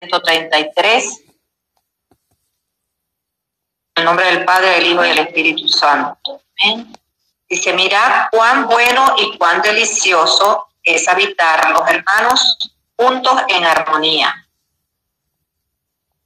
133. En el nombre del Padre, del Hijo y del Espíritu Santo. Dice, mirad cuán bueno y cuán delicioso es habitar los hermanos juntos en armonía.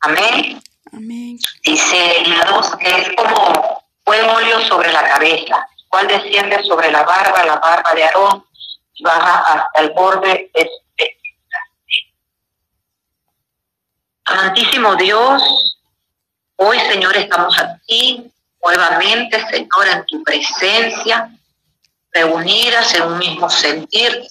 Amén. Amén. Dice la dos que es como buen óleo sobre la cabeza, cual desciende sobre la barba, la barba de Aarón, y baja hasta el borde de su Amantísimo Dios, hoy Señor estamos aquí nuevamente, Señor, en tu presencia, reunidas en un mismo sentir.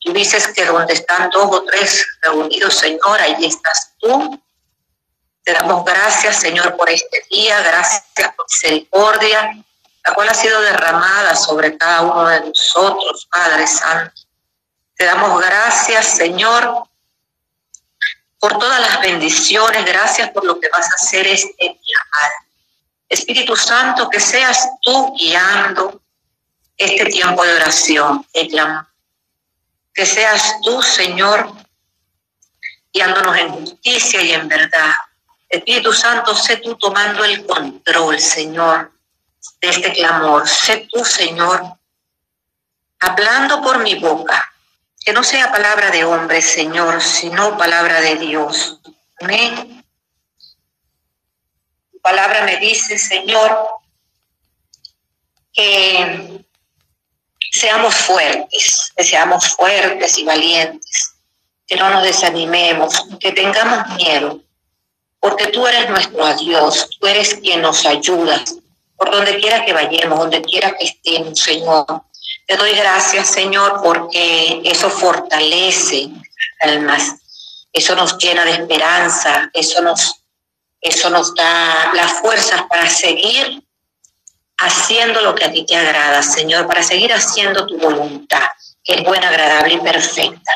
Tú dices que donde están dos o tres reunidos, Señor, ahí estás tú. Te damos gracias, Señor, por este día, gracias por misericordia, la cual ha sido derramada sobre cada uno de nosotros, Padre Santo. Te damos gracias, Señor, por todas las bendiciones, gracias por lo que vas a hacer este día, Espíritu Santo, que seas tú guiando este tiempo de oración, Que seas tú, Señor, guiándonos en justicia y en verdad. Espíritu Santo, sé tú tomando el control, Señor, de este clamor. Sé tú, Señor, hablando por mi boca, que no sea palabra de hombre, Señor, sino palabra de Dios. Amén. Tu palabra me dice, Señor, que seamos fuertes, que seamos fuertes y valientes, que no nos desanimemos, que tengamos miedo, porque tú eres nuestro Dios, tú eres quien nos ayuda, por donde quiera que vayamos, donde quiera que estemos, Señor. Te doy gracias, Señor, porque eso fortalece almas, eso nos llena de esperanza, eso nos, eso nos da las fuerzas para seguir haciendo lo que a ti te agrada, Señor, para seguir haciendo tu voluntad, que es buena, agradable y perfecta.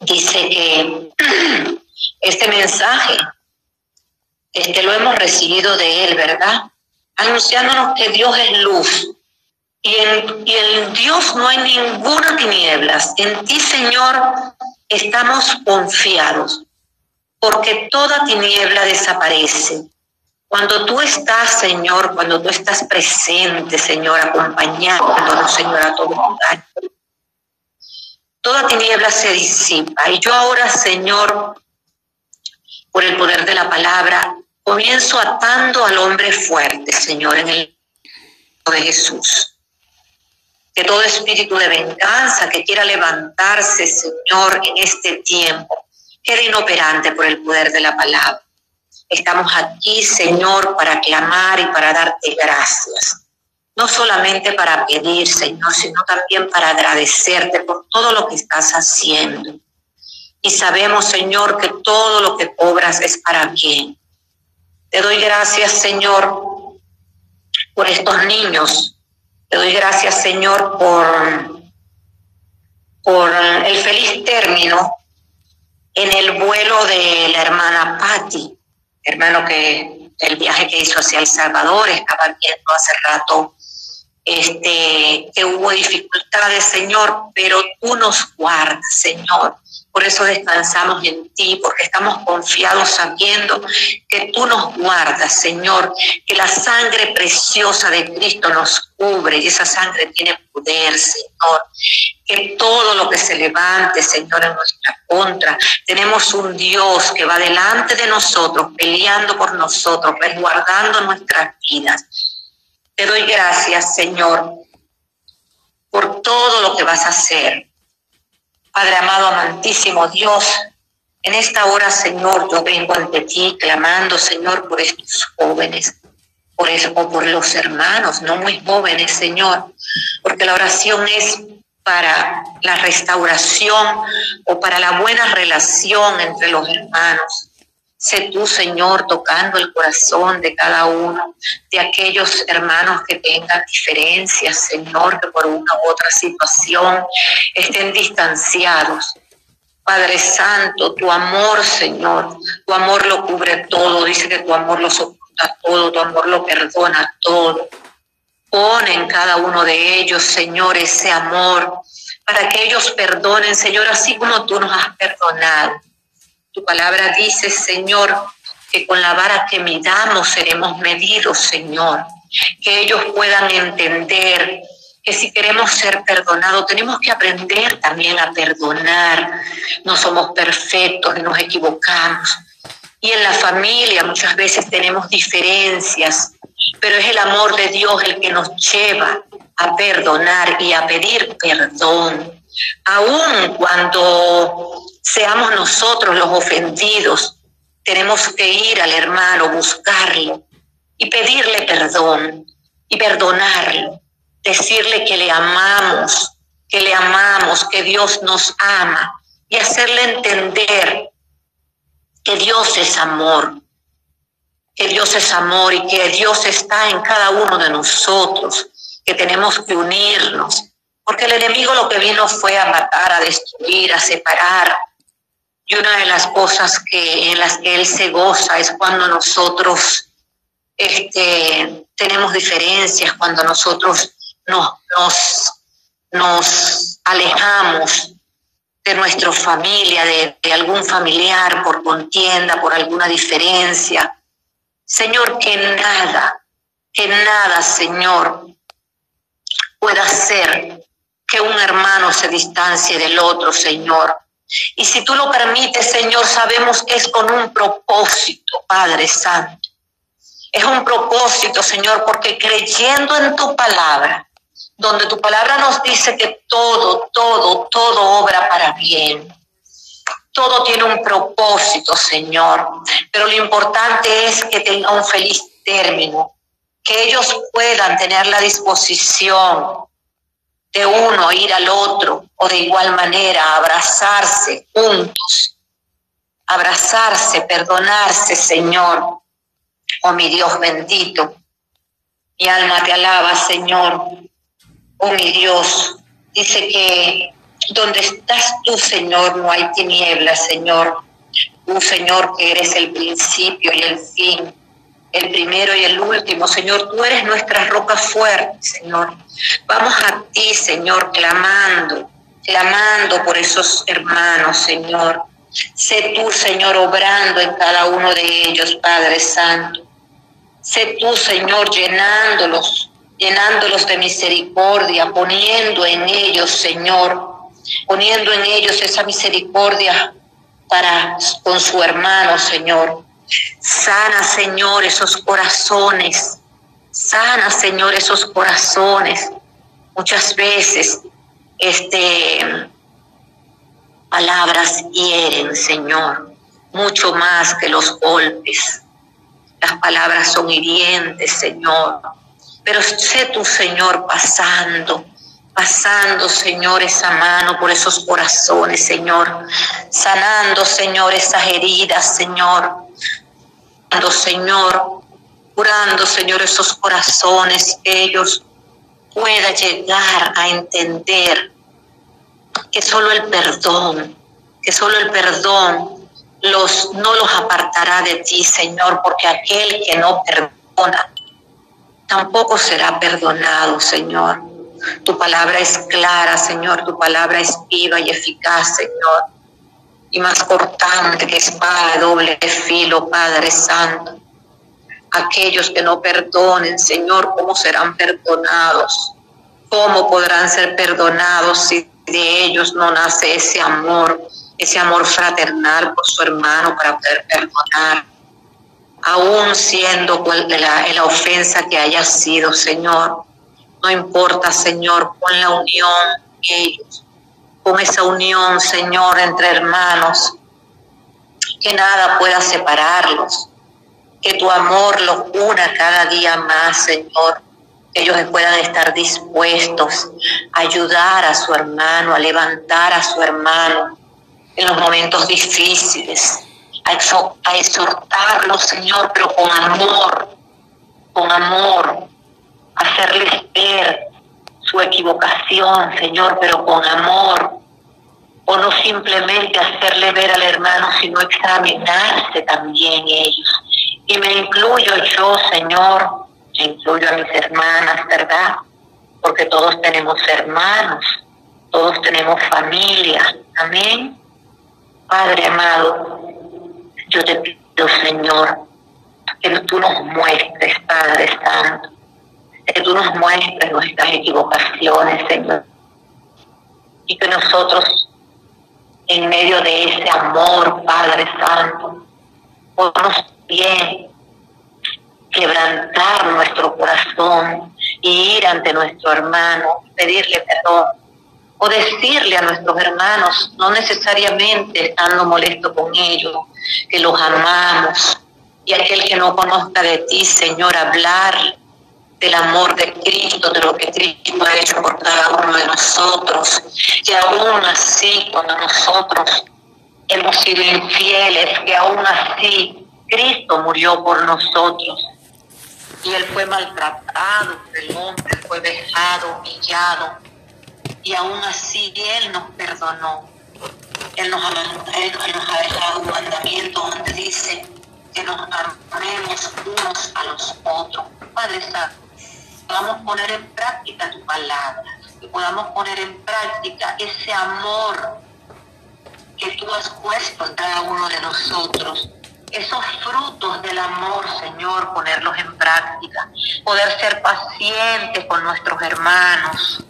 Dice que este mensaje este lo hemos recibido de Él, ¿verdad? Anunciándonos que Dios es luz y en, Dios no hay ninguna tinieblas. En ti, Señor, estamos confiados, porque toda tiniebla desaparece. Cuando tú estás, Señor, cuando tú estás presente, Señor, acompañándonos, Señor, a todo lugar, toda tiniebla se disipa. Y yo ahora, Señor, por el poder de la palabra, comienzo atando al hombre fuerte, Señor, en el nombre de Jesús que todo espíritu de venganza que quiera levantarse, Señor, en este tiempo, quede inoperante por el poder de la palabra. Estamos aquí, Señor, para clamar y para darte gracias. No solamente para pedir, Señor, sino también para agradecerte por todo lo que estás haciendo. Y sabemos, Señor, que todo lo que cobras es para bien. Te doy gracias, Señor, por estos niños te doy gracias, Señor, por, por el feliz término en el vuelo de la hermana Patti, hermano que el viaje que hizo hacia El Salvador, estaba viendo hace rato este, que hubo dificultades, Señor, pero tú nos guardas, Señor. Por eso descansamos en ti, porque estamos confiados sabiendo que tú nos guardas, Señor, que la sangre preciosa de Cristo nos cubre y esa sangre tiene poder, Señor. Que todo lo que se levante, Señor, en nuestra contra, tenemos un Dios que va delante de nosotros, peleando por nosotros, resguardando nuestras vidas. Te doy gracias, Señor, por todo lo que vas a hacer Padre amado, amantísimo Dios, en esta hora, Señor, yo vengo ante ti clamando, Señor, por estos jóvenes, por eso, o por los hermanos, no muy jóvenes, Señor, porque la oración es para la restauración o para la buena relación entre los hermanos. Sé tú, Señor, tocando el corazón de cada uno de aquellos hermanos que tengan diferencias, Señor, que por una u otra situación estén distanciados. Padre Santo, tu amor, Señor, tu amor lo cubre todo. Dice que tu amor lo soporta todo, tu amor lo perdona todo. Pon en cada uno de ellos, Señor, ese amor para que ellos perdonen, Señor, así como tú nos has perdonado Tu palabra dice, Señor, que con la vara que midamos seremos medidos, Señor. Que ellos puedan entender que si queremos ser perdonados, tenemos que aprender también a perdonar. No somos perfectos, nos equivocamos. Y en la familia muchas veces tenemos diferencias, pero es el amor de Dios el que nos lleva a perdonar y a pedir perdón. Aun cuando seamos nosotros los ofendidos, tenemos que ir al hermano, buscarlo y pedirle perdón y perdonarlo, decirle que le amamos, que le amamos, que Dios nos ama y hacerle entender que Dios es amor, que Dios es amor y que Dios está en cada uno de nosotros, que tenemos que unirnos, porque el enemigo lo que vino fue a matar, a destruir, a separar. Y una de las cosas que en las que él se goza es cuando nosotros este, tenemos diferencias, cuando nosotros nos, nos, nos alejamos de nuestra familia, de, de, algún familiar por contienda, por alguna diferencia. Señor, que nada, que nada, Señor, pueda hacer que un hermano se distancie del otro, Señor. Y si tú lo permites, Señor, sabemos que es con un propósito, Padre Santo. Es un propósito, Señor, porque creyendo en tu palabra, donde tu palabra nos dice que todo, todo, todo obra para bien. Todo tiene un propósito, Señor. Pero lo importante es que tenga un feliz término, que ellos puedan tener la disposición de uno ir al otro o de igual manera abrazarse juntos, abrazarse, perdonarse, Señor. Oh mi Dios bendito, mi alma te alaba, Señor. Oh mi Dios, dice que donde estás tú, Señor, no hay tinieblas, Señor. Tú, Señor, que eres el principio y el fin el primero y el último. Señor, tú eres nuestra roca fuerte, Señor. Vamos a ti, Señor, clamando, clamando por esos hermanos, Señor. Sé tú, Señor, obrando en cada uno de ellos, Padre Santo. Sé tú, Señor, llenándolos, llenándolos de misericordia, poniendo en ellos, Señor, poniendo en ellos esa misericordia para con su hermano, Señor. Sana, Señor, esos corazones. Sana, Señor, esos corazones. Muchas veces, este, palabras hieren, Señor, mucho más que los golpes. Las palabras son hirientes, Señor. Pero sé tu Señor, pasando, pasando, Señor, esa mano por esos corazones, Señor. Sanando, Señor, esas heridas, Señor Señor, curando, Señor, esos corazones, que ellos puedan llegar a entender que solo el perdón, que solo el perdón los, no los apartará de ti, Señor, porque aquel que no perdona tampoco será perdonado, Señor. Tu palabra es clara, Señor, tu palabra es viva y eficaz, Señor y más cortante que espada doble filo, Padre Santo. Aquellos que no perdonen, Señor, ¿cómo serán perdonados? ¿Cómo podrán ser perdonados si de ellos no nace ese amor, ese amor fraternal por su hermano para poder perdonar? Aún siendo la, la ofensa que haya sido, Señor, no importa, Señor, con la unión ellos. Con esa unión, Señor, entre hermanos, que nada pueda separarlos, que tu amor los una cada día más, Señor, que ellos puedan estar dispuestos a ayudar a su hermano, a levantar a su hermano en los momentos difíciles, a exhortarlos, Señor, pero con amor, con amor, hacerles ver su equivocación, Señor, pero con amor, o no simplemente hacerle ver al hermano, sino examinarse también ellos. Y me incluyo yo, Señor, me incluyo a mis hermanas, ¿verdad? Porque todos tenemos hermanos, todos tenemos familia. Amén. Padre amado, Yo te pido, Señor, que tú nos muestres, Padre Santo, que tú nos muestres nuestras equivocaciones, Señor, y que nosotros, en medio de ese amor, Padre Santo, podamos bien quebrantar nuestro corazón y ir ante nuestro hermano, pedirle perdón o decirle a nuestros hermanos, no necesariamente estando molesto con ellos, que los amamos. Y aquel que no conozca de ti, Señor, hablar del amor de Cristo, de lo que Cristo ha hecho por cada uno de nosotros. Y aún así, cuando nosotros hemos sido infieles, que aún así Cristo murió por nosotros. Y Él fue maltratado el hombre, fue vejado, humillado. Y aún así Él nos perdonó. Él nos, ha, nos ha dejado un mandamiento donde dice que nos amemos unos a los otros. Padre Santo, podamos poner en práctica tu palabra, que podamos poner en práctica ese amor que tú has puesto en cada uno de nosotros. Esos frutos del amor, Señor, ponerlos en práctica. Poder ser pacientes con nuestros hermanos.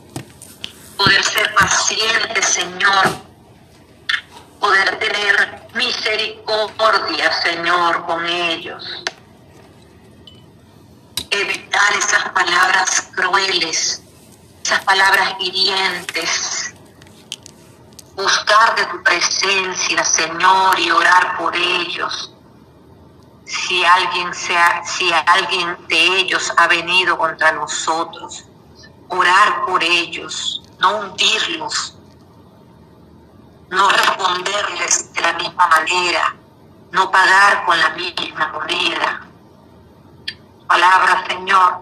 Poder ser pacientes, Señor. Poder tener misericordia, Señor, con ellos evitar esas palabras crueles, esas palabras hirientes. Buscar de tu presencia, Señor, y orar por ellos. Si alguien, sea, si alguien de ellos ha venido contra nosotros, orar por ellos, no hundirlos, no responderles de la misma manera, no pagar con la misma moneda palabra, Señor,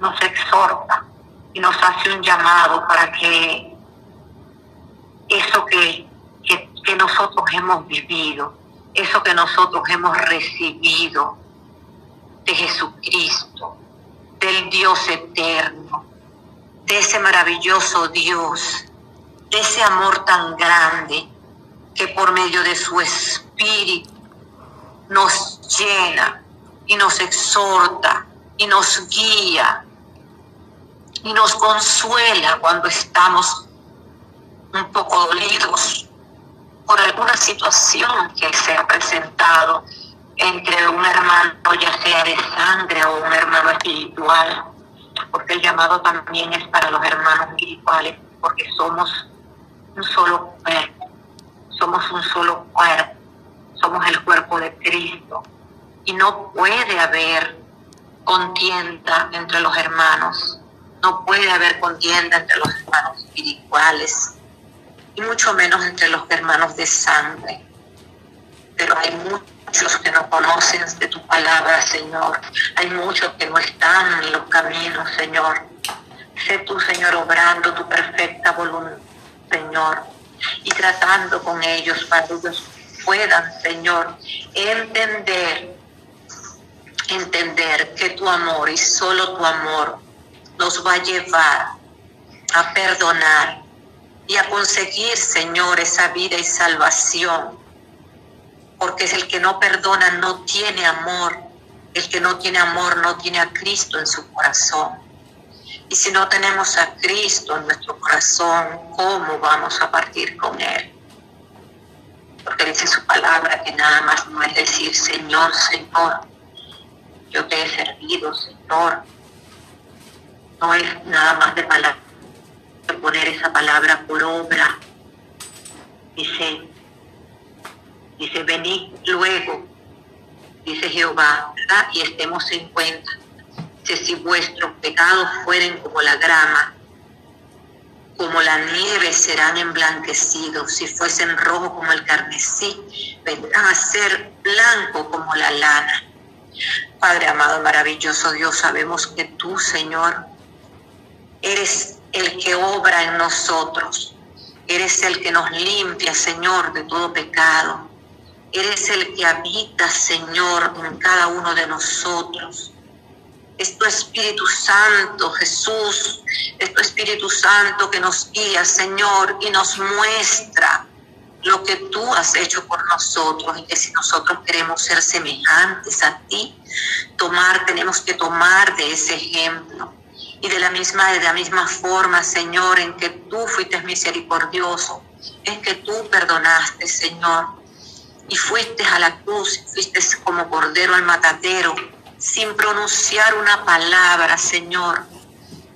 nos exhorta y nos hace un llamado para que eso que, que, nosotros hemos vivido, eso que nosotros hemos recibido de Jesucristo, del Dios eterno, de ese maravilloso Dios, de ese amor tan grande que por medio de su espíritu nos llena y nos exhorta y nos guía y nos consuela cuando estamos un poco dolidos por alguna situación que se ha presentado entre un hermano, ya sea de sangre o un hermano espiritual, porque el llamado también es para los hermanos espirituales, porque somos un solo cuerpo, somos un solo cuerpo, somos el cuerpo de Cristo y no puede haber contienda entre los hermanos, no puede haber contienda entre los hermanos espirituales y mucho menos entre los hermanos de sangre. Pero hay muchos que no conocen de tu palabra, Señor. Hay muchos que no están en los caminos, Señor. Sé tú, Señor, obrando tu perfecta voluntad, Señor, y tratando con ellos para que ellos puedan, Señor, entender entender que tu amor y solo tu amor nos va a llevar a perdonar y a conseguir, Señor, esa vida y salvación. Porque es el que no perdona no tiene amor. El que no tiene amor no tiene a Cristo en su corazón. Y si no tenemos a Cristo en nuestro corazón, ¿cómo vamos a partir con Él? Porque dice su palabra que nada más no es decir Señor, Señor, yo te he servido, Señor. No es nada más de palabra, poner esa palabra por obra. Dice, dice, venid luego, dice Jehová, y estemos en cuenta. Dice, si vuestros pecados fueren como la grama, como la nieve serán emblanquecidos, si fuesen rojos como el carmesí, vendrán a ser blanco como la lana. Padre amado, maravilloso Dios, sabemos que tú, Señor, eres el que obra en nosotros. Eres el que nos limpia, Señor, de todo pecado. Eres el que habita, Señor, en cada uno de nosotros. Es tu Espíritu Santo, Jesús. Es tu Espíritu Santo que nos guía, Señor, y nos muestra lo que tú has hecho por nosotros y que si nosotros queremos ser semejantes a ti, tomar, tenemos que tomar de ese ejemplo. Y de la misma, de la misma forma, Señor, en que tú fuiste misericordioso, en que tú perdonaste, Señor, y fuiste a la cruz, fuiste como cordero al matadero, sin pronunciar una palabra, Señor.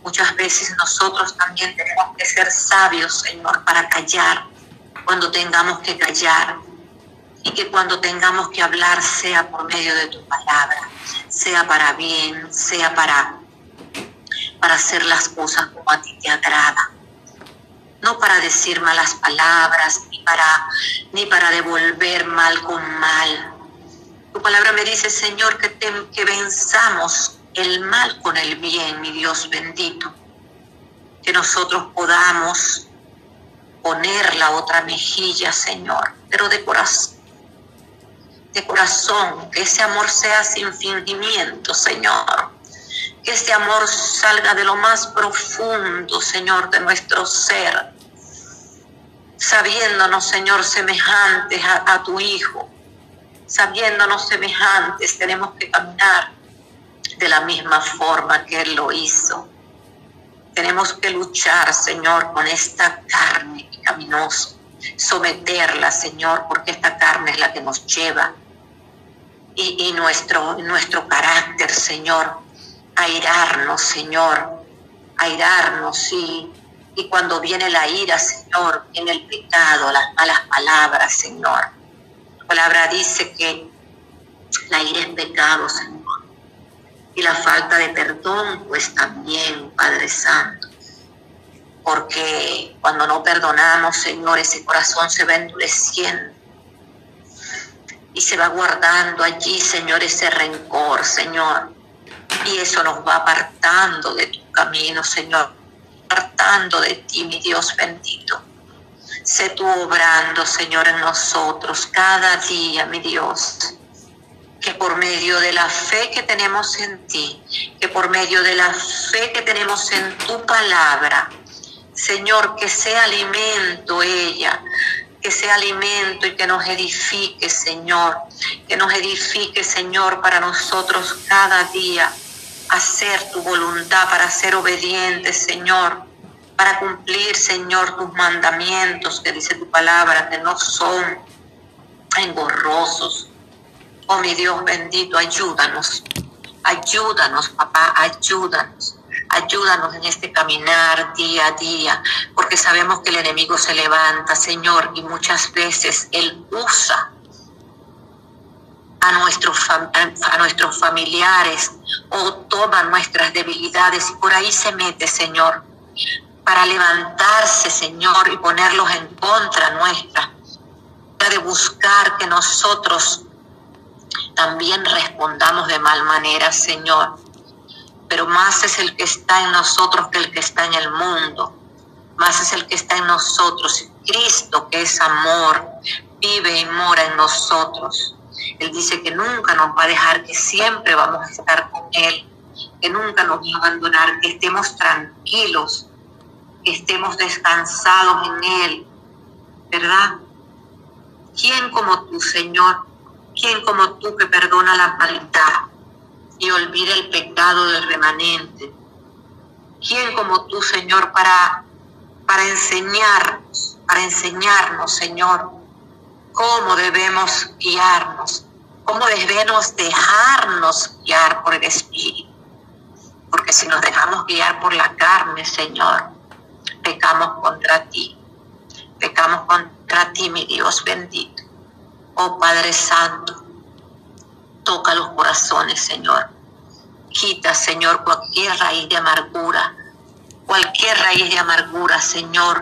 Muchas veces nosotros también tenemos que ser sabios, Señor, para callar cuando tengamos que callar y que cuando tengamos que hablar sea por medio de tu palabra, sea para bien, sea para, para hacer las cosas como a ti te agrada. No para decir malas palabras, ni para, ni para devolver mal con mal. Tu palabra me dice, Señor, que, que venzamos el mal con el bien, mi Dios bendito. Que nosotros podamos poner la otra mejilla, Señor, pero de corazón, de corazón, que ese amor sea sin fingimiento, Señor. Que ese amor salga de lo más profundo, Señor, de nuestro ser, sabiéndonos, Señor, semejantes a, a tu Hijo, sabiéndonos semejantes, tenemos que caminar de la misma forma que Él lo hizo. Tenemos que luchar, Señor, con esta carne caminoso, someterla, Señor, porque esta carne es la que nos lleva. Y, nuestro, nuestro carácter, Señor, airarnos, Señor, airarnos, y, y cuando viene la ira, Señor, viene el pecado, las malas palabras, Señor. La palabra dice que la ira es pecado, Señor y la falta de perdón, pues también, Padre Santo. Porque cuando no perdonamos, Señor, ese corazón se va endureciendo y se va guardando allí, Señor, ese rencor, Señor. Y eso nos va apartando de tu camino, Señor, apartando de ti, mi Dios bendito. Sé tú obrando, Señor, en nosotros cada día, mi Dios que por medio de la fe que tenemos en ti, que por medio de la fe que tenemos en tu palabra, Señor, que sea alimento ella, que sea alimento y que nos edifique, Señor, que nos edifique, Señor, para nosotros cada día hacer tu voluntad, para ser obedientes, Señor, para cumplir, Señor, tus mandamientos que dice tu palabra, que no son engorrosos, Oh mi Dios bendito, ayúdanos. Ayúdanos, papá, ayúdanos. Ayúdanos en este caminar día a día, porque sabemos que el enemigo se levanta, Señor, y muchas veces Él usa a nuestros, a nuestros familiares o toma nuestras debilidades y por ahí se mete, Señor, para levantarse, Señor, y ponerlos en contra nuestra, de buscar que nosotros también respondamos de mal manera, Señor. Pero más es el que está en nosotros que el que está en el mundo. Más es el que está en nosotros. Cristo, que es amor, vive y mora en nosotros. Él dice que nunca nos va a dejar, que siempre vamos a estar con Él, que nunca nos va a abandonar, que estemos tranquilos, que estemos descansados en Él, ¿verdad? ¿Quién como tú, Señor? ¿Quién como tú que perdona la maldad y olvida el pecado del remanente? ¿Quién como tú, Señor, para, para enseñarnos, para enseñarnos, Señor, cómo debemos guiarnos, cómo debemos dejarnos guiar por el Espíritu? Porque si nos dejamos guiar por la carne, Señor, pecamos contra ti. Pecamos contra ti, mi Dios bendito. Oh Padre Santo, toca los corazones, Señor. Quita, Señor, cualquier raíz de amargura, cualquier raíz de amargura, Señor,